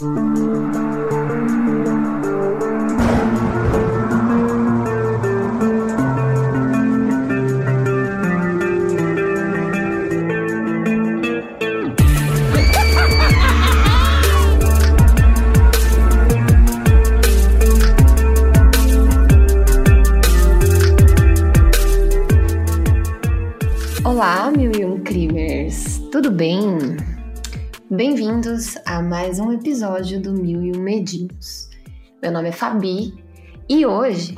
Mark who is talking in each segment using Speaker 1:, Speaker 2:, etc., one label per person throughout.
Speaker 1: Olá, mil e um crimers! Tudo bem? Bem-vindos a mais um episódio do Mil e um Medinhos. Meu nome é Fabi e hoje,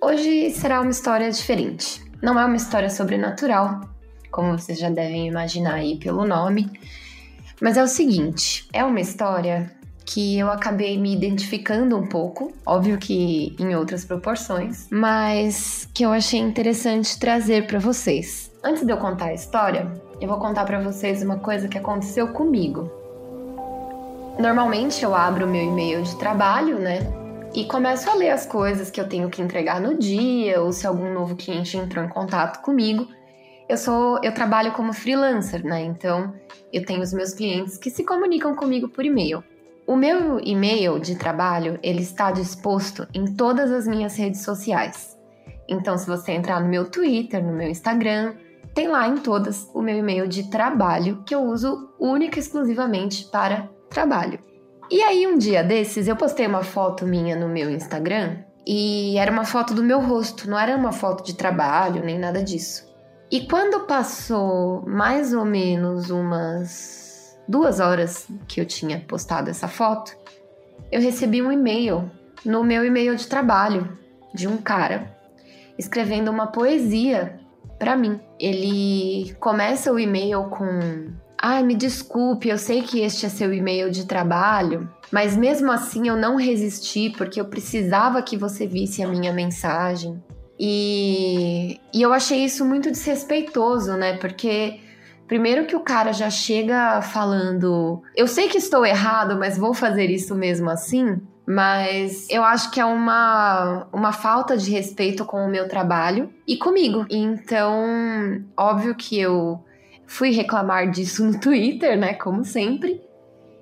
Speaker 1: hoje será uma história diferente. Não é uma história sobrenatural, como vocês já devem imaginar aí pelo nome, mas é o seguinte, é uma história que eu acabei me identificando um pouco, óbvio que em outras proporções, mas que eu achei interessante trazer para vocês. Antes de eu contar a história, eu vou contar para vocês uma coisa que aconteceu comigo. Normalmente eu abro o meu e-mail de trabalho, né? E começo a ler as coisas que eu tenho que entregar no dia, ou se algum novo cliente entrou em contato comigo. Eu sou, eu trabalho como freelancer, né? Então, eu tenho os meus clientes que se comunicam comigo por e-mail. O meu e-mail de trabalho, ele está disposto em todas as minhas redes sociais. Então, se você entrar no meu Twitter, no meu Instagram, tem lá em todas o meu e-mail de trabalho que eu uso única e exclusivamente para trabalho. E aí um dia desses eu postei uma foto minha no meu Instagram e era uma foto do meu rosto, não era uma foto de trabalho nem nada disso. E quando passou mais ou menos umas duas horas que eu tinha postado essa foto, eu recebi um e-mail no meu e-mail de trabalho de um cara escrevendo uma poesia para mim. Ele começa o e-mail com: "Ai, me desculpe, eu sei que este é seu e-mail de trabalho, mas mesmo assim eu não resisti porque eu precisava que você visse a minha mensagem". E, e eu achei isso muito desrespeitoso, né? Porque Primeiro que o cara já chega falando, eu sei que estou errado, mas vou fazer isso mesmo assim. Mas eu acho que é uma, uma falta de respeito com o meu trabalho e comigo. Então, óbvio que eu fui reclamar disso no Twitter, né? Como sempre.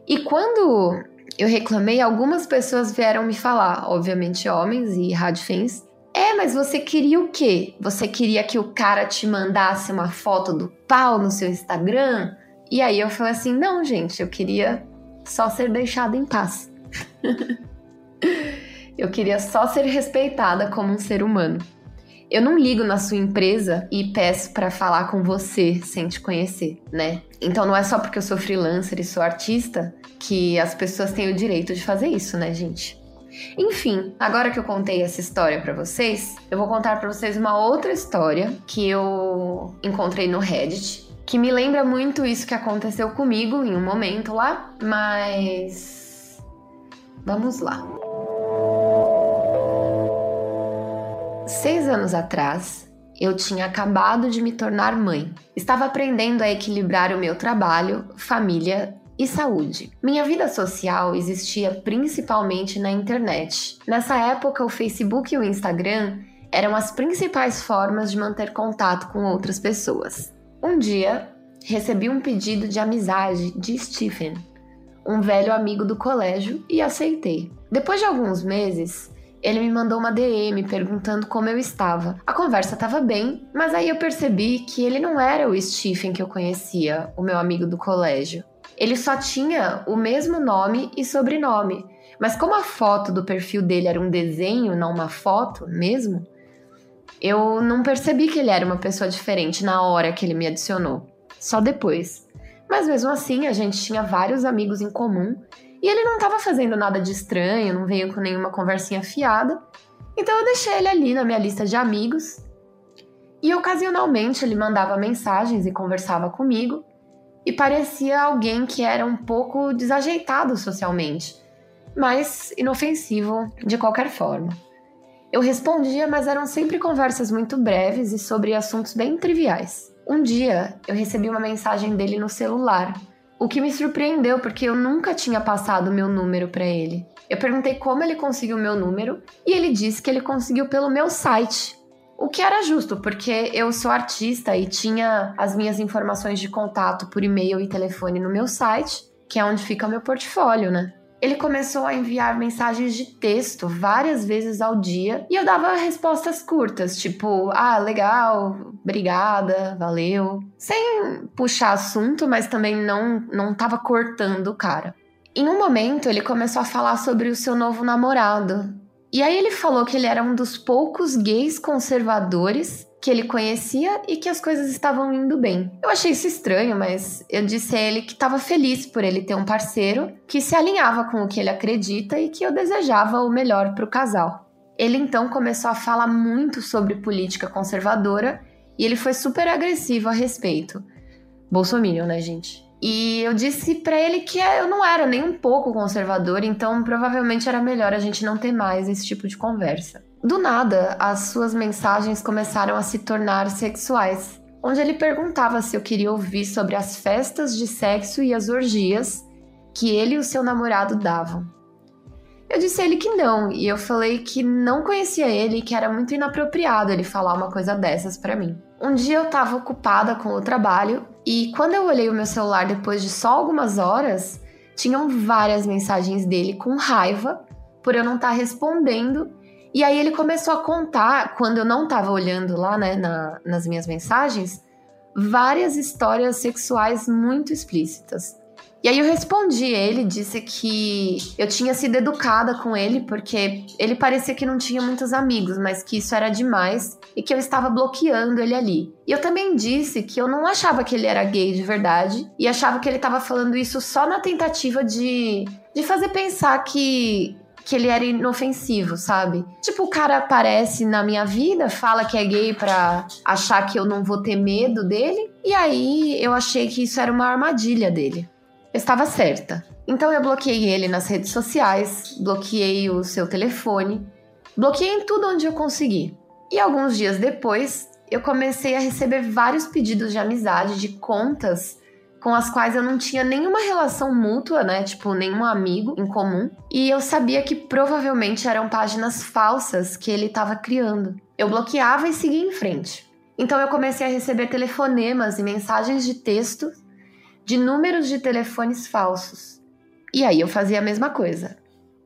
Speaker 1: E quando eu reclamei, algumas pessoas vieram me falar, obviamente homens e radfans. É, mas você queria o quê? Você queria que o cara te mandasse uma foto do pau no seu Instagram? E aí eu falei assim: não, gente, eu queria só ser deixada em paz. Eu queria só ser respeitada como um ser humano. Eu não ligo na sua empresa e peço para falar com você sem te conhecer, né? Então não é só porque eu sou freelancer e sou artista que as pessoas têm o direito de fazer isso, né, gente? Enfim, agora que eu contei essa história para vocês, eu vou contar para vocês uma outra história que eu encontrei no Reddit, que me lembra muito isso que aconteceu comigo em um momento lá, mas vamos lá. Seis anos atrás, eu tinha acabado de me tornar mãe. Estava aprendendo a equilibrar o meu trabalho, família e saúde. Minha vida social existia principalmente na internet. Nessa época, o Facebook e o Instagram eram as principais formas de manter contato com outras pessoas. Um dia, recebi um pedido de amizade de Stephen, um velho amigo do colégio, e aceitei. Depois de alguns meses, ele me mandou uma DM perguntando como eu estava. A conversa estava bem, mas aí eu percebi que ele não era o Stephen que eu conhecia, o meu amigo do colégio. Ele só tinha o mesmo nome e sobrenome. Mas como a foto do perfil dele era um desenho, não uma foto mesmo, eu não percebi que ele era uma pessoa diferente na hora que ele me adicionou. Só depois. Mas mesmo assim, a gente tinha vários amigos em comum e ele não estava fazendo nada de estranho, não veio com nenhuma conversinha fiada. Então eu deixei ele ali na minha lista de amigos. E ocasionalmente ele mandava mensagens e conversava comigo. E parecia alguém que era um pouco desajeitado socialmente, mas inofensivo de qualquer forma. Eu respondia, mas eram sempre conversas muito breves e sobre assuntos bem triviais. Um dia eu recebi uma mensagem dele no celular o que me surpreendeu porque eu nunca tinha passado meu número para ele. Eu perguntei como ele conseguiu meu número e ele disse que ele conseguiu pelo meu site. O que era justo, porque eu sou artista e tinha as minhas informações de contato por e-mail e telefone no meu site, que é onde fica o meu portfólio, né? Ele começou a enviar mensagens de texto várias vezes ao dia e eu dava respostas curtas, tipo, ah, legal, obrigada, valeu, sem puxar assunto, mas também não não tava cortando o cara. Em um momento, ele começou a falar sobre o seu novo namorado. E aí ele falou que ele era um dos poucos gays conservadores que ele conhecia e que as coisas estavam indo bem. Eu achei isso estranho, mas eu disse a ele que estava feliz por ele ter um parceiro que se alinhava com o que ele acredita e que eu desejava o melhor para o casal. Ele então começou a falar muito sobre política conservadora e ele foi super agressivo a respeito. Bolsonaro, né, gente? E eu disse para ele que eu não era nem um pouco conservador, então provavelmente era melhor a gente não ter mais esse tipo de conversa. Do nada, as suas mensagens começaram a se tornar sexuais, onde ele perguntava se eu queria ouvir sobre as festas de sexo e as orgias que ele e o seu namorado davam. Eu disse a ele que não, e eu falei que não conhecia ele e que era muito inapropriado ele falar uma coisa dessas para mim. Um dia eu estava ocupada com o trabalho e quando eu olhei o meu celular depois de só algumas horas, tinham várias mensagens dele com raiva por eu não estar tá respondendo. E aí ele começou a contar, quando eu não estava olhando lá, né, na, nas minhas mensagens, várias histórias sexuais muito explícitas. E aí eu respondi ele, disse que eu tinha sido educada com ele porque ele parecia que não tinha muitos amigos, mas que isso era demais e que eu estava bloqueando ele ali. E eu também disse que eu não achava que ele era gay de verdade e achava que ele estava falando isso só na tentativa de de fazer pensar que que ele era inofensivo, sabe? Tipo, o cara aparece na minha vida, fala que é gay pra achar que eu não vou ter medo dele, e aí eu achei que isso era uma armadilha dele. Eu estava certa. Então eu bloqueei ele nas redes sociais, bloqueei o seu telefone, bloqueei em tudo onde eu consegui. E alguns dias depois, eu comecei a receber vários pedidos de amizade de contas com as quais eu não tinha nenhuma relação mútua, né? Tipo, nenhum amigo em comum. E eu sabia que provavelmente eram páginas falsas que ele estava criando. Eu bloqueava e seguia em frente. Então eu comecei a receber telefonemas e mensagens de texto de números de telefones falsos. E aí eu fazia a mesma coisa.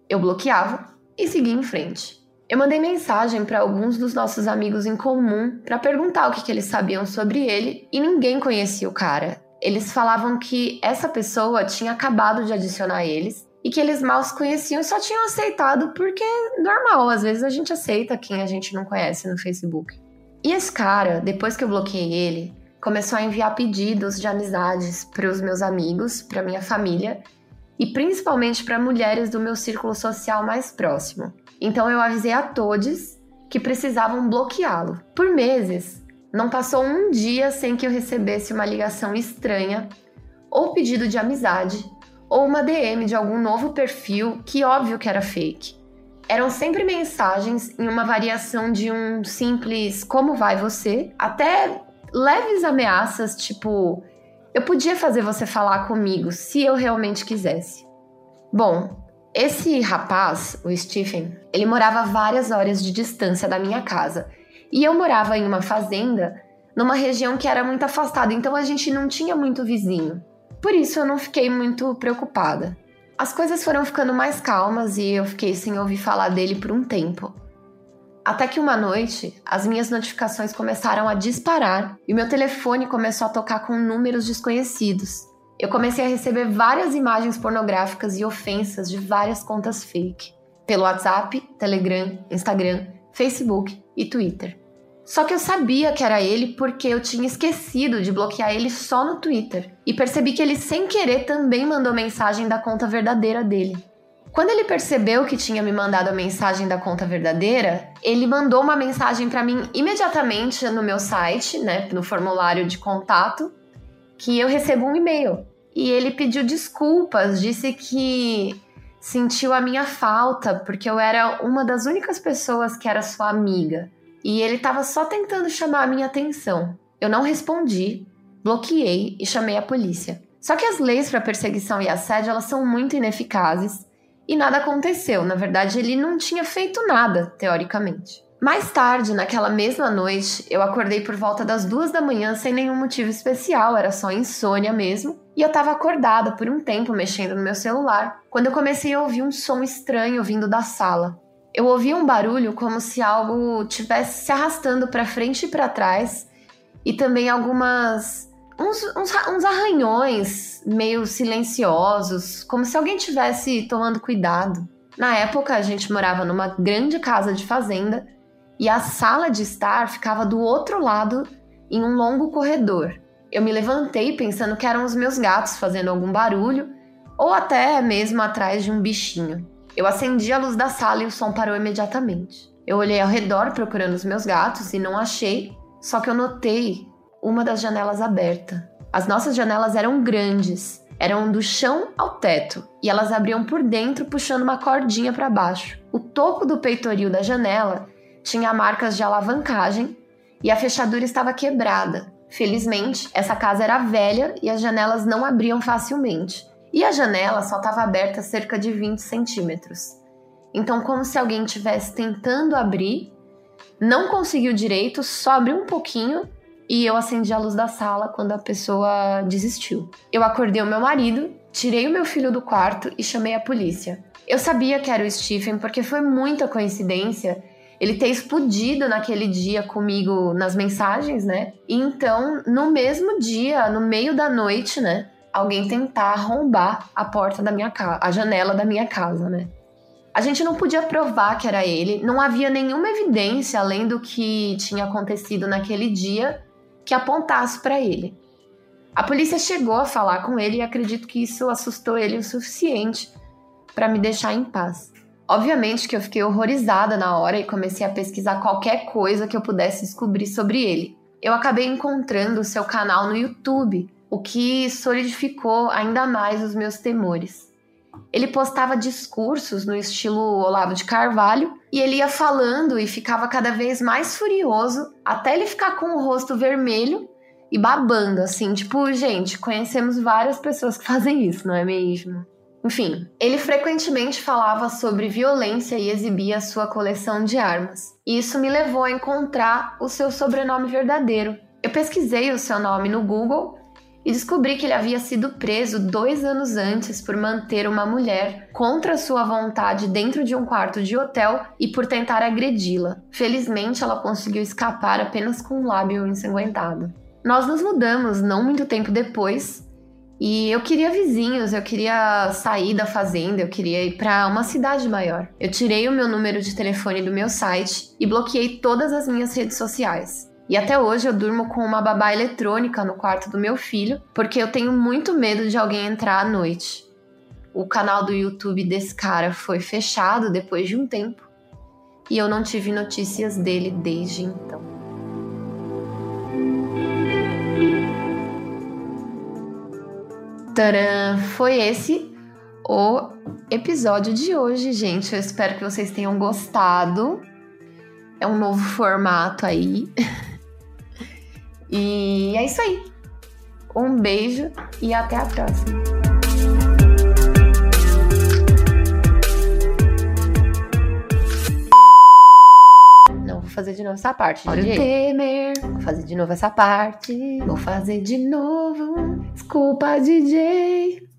Speaker 1: Eu bloqueava e seguia em frente. Eu mandei mensagem para alguns dos nossos amigos em comum para perguntar o que, que eles sabiam sobre ele e ninguém conhecia o cara. Eles falavam que essa pessoa tinha acabado de adicionar eles e que eles mal se conheciam e só tinham aceitado porque normal, às vezes a gente aceita quem a gente não conhece no Facebook. E esse cara, depois que eu bloqueei ele, começou a enviar pedidos de amizades para os meus amigos, para minha família e principalmente para mulheres do meu círculo social mais próximo. Então eu avisei a todos que precisavam bloqueá-lo. Por meses, não passou um dia sem que eu recebesse uma ligação estranha, ou pedido de amizade, ou uma DM de algum novo perfil que óbvio que era fake. Eram sempre mensagens em uma variação de um simples como vai você, até leves ameaças, tipo, eu podia fazer você falar comigo se eu realmente quisesse. Bom, esse rapaz, o Stephen, ele morava várias horas de distância da minha casa. E eu morava em uma fazenda, numa região que era muito afastada, então a gente não tinha muito vizinho. Por isso eu não fiquei muito preocupada. As coisas foram ficando mais calmas e eu fiquei sem ouvir falar dele por um tempo. Até que uma noite, as minhas notificações começaram a disparar e meu telefone começou a tocar com números desconhecidos. Eu comecei a receber várias imagens pornográficas e ofensas de várias contas fake, pelo WhatsApp, Telegram, Instagram, Facebook e Twitter. Só que eu sabia que era ele porque eu tinha esquecido de bloquear ele só no Twitter e percebi que ele sem querer também mandou mensagem da conta verdadeira dele. Quando ele percebeu que tinha me mandado a mensagem da conta verdadeira, ele mandou uma mensagem para mim imediatamente no meu site, né, no formulário de contato, que eu recebo um e-mail. E ele pediu desculpas, disse que sentiu a minha falta porque eu era uma das únicas pessoas que era sua amiga. E ele estava só tentando chamar a minha atenção. Eu não respondi, bloqueei e chamei a polícia. Só que as leis para perseguição e assédio elas são muito ineficazes e nada aconteceu. Na verdade, ele não tinha feito nada, teoricamente. Mais tarde, naquela mesma noite, eu acordei por volta das duas da manhã sem nenhum motivo especial, era só insônia mesmo. E eu tava acordada por um tempo mexendo no meu celular, quando eu comecei a ouvir um som estranho vindo da sala. Eu ouvi um barulho como se algo tivesse se arrastando para frente e para trás, e também algumas uns, uns, uns, arranhões meio silenciosos, como se alguém tivesse tomando cuidado. Na época, a gente morava numa grande casa de fazenda e a sala de estar ficava do outro lado em um longo corredor. Eu me levantei pensando que eram os meus gatos fazendo algum barulho ou até mesmo atrás de um bichinho. Eu acendi a luz da sala e o som parou imediatamente. Eu olhei ao redor procurando os meus gatos e não achei, só que eu notei uma das janelas aberta. As nossas janelas eram grandes, eram do chão ao teto e elas abriam por dentro puxando uma cordinha para baixo. O topo do peitoril da janela tinha marcas de alavancagem e a fechadura estava quebrada. Felizmente, essa casa era velha e as janelas não abriam facilmente. E a janela só estava aberta cerca de 20 centímetros. Então, como se alguém estivesse tentando abrir, não conseguiu direito, só abriu um pouquinho e eu acendi a luz da sala quando a pessoa desistiu. Eu acordei o meu marido, tirei o meu filho do quarto e chamei a polícia. Eu sabia que era o Stephen porque foi muita coincidência ele ter explodido naquele dia comigo nas mensagens, né? E então, no mesmo dia, no meio da noite, né? Alguém tentar arrombar a porta da minha casa, a janela da minha casa, né? A gente não podia provar que era ele, não havia nenhuma evidência além do que tinha acontecido naquele dia que apontasse para ele. A polícia chegou a falar com ele e acredito que isso assustou ele o suficiente para me deixar em paz. Obviamente que eu fiquei horrorizada na hora e comecei a pesquisar qualquer coisa que eu pudesse descobrir sobre ele. Eu acabei encontrando o seu canal no YouTube, o que solidificou ainda mais os meus temores. Ele postava discursos no estilo Olavo de Carvalho e ele ia falando e ficava cada vez mais furioso até ele ficar com o rosto vermelho e babando, assim, tipo, gente, conhecemos várias pessoas que fazem isso, não é mesmo? Enfim, ele frequentemente falava sobre violência e exibia sua coleção de armas. E isso me levou a encontrar o seu sobrenome verdadeiro. Eu pesquisei o seu nome no Google e descobri que ele havia sido preso dois anos antes por manter uma mulher contra sua vontade dentro de um quarto de hotel e por tentar agredi-la. Felizmente, ela conseguiu escapar apenas com um lábio ensanguentado. Nós nos mudamos não muito tempo depois e eu queria vizinhos, eu queria sair da fazenda, eu queria ir para uma cidade maior. Eu tirei o meu número de telefone do meu site e bloqueei todas as minhas redes sociais. E até hoje eu durmo com uma babá eletrônica no quarto do meu filho, porque eu tenho muito medo de alguém entrar à noite. O canal do YouTube desse cara foi fechado depois de um tempo e eu não tive notícias dele desde então. Tcharam! Foi esse o episódio de hoje, gente. Eu espero que vocês tenham gostado. É um novo formato aí. e é isso aí. Um beijo e até a próxima. Fazer de novo essa parte. Olha o Temer. Vou fazer de novo essa parte. Vou fazer de novo. Desculpa, DJ.